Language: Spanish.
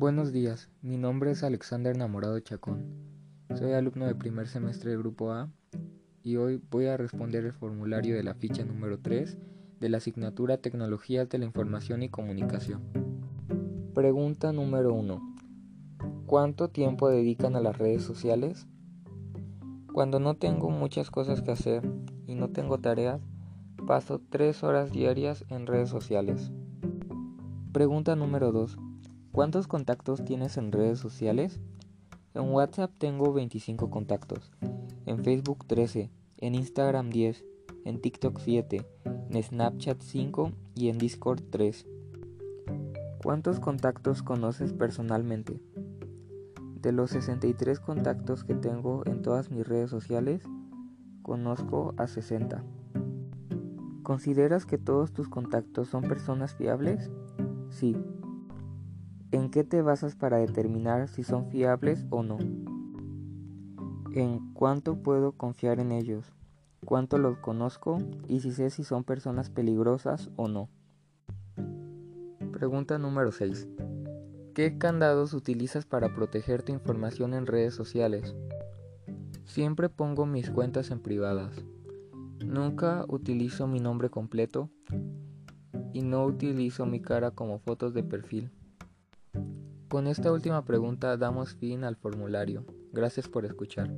Buenos días, mi nombre es Alexander Namorado Chacón. Soy alumno de primer semestre del Grupo A y hoy voy a responder el formulario de la ficha número 3 de la asignatura Tecnologías de la Información y Comunicación. Pregunta número 1. ¿Cuánto tiempo dedican a las redes sociales? Cuando no tengo muchas cosas que hacer y no tengo tareas, paso 3 horas diarias en redes sociales. Pregunta número 2. ¿Cuántos contactos tienes en redes sociales? En WhatsApp tengo 25 contactos, en Facebook 13, en Instagram 10, en TikTok 7, en Snapchat 5 y en Discord 3. ¿Cuántos contactos conoces personalmente? De los 63 contactos que tengo en todas mis redes sociales, conozco a 60. ¿Consideras que todos tus contactos son personas fiables? Sí. ¿En qué te basas para determinar si son fiables o no? ¿En cuánto puedo confiar en ellos? ¿Cuánto los conozco? Y si sé si son personas peligrosas o no. Pregunta número 6. ¿Qué candados utilizas para proteger tu información en redes sociales? Siempre pongo mis cuentas en privadas. Nunca utilizo mi nombre completo y no utilizo mi cara como fotos de perfil. Con esta última pregunta damos fin al formulario. Gracias por escuchar.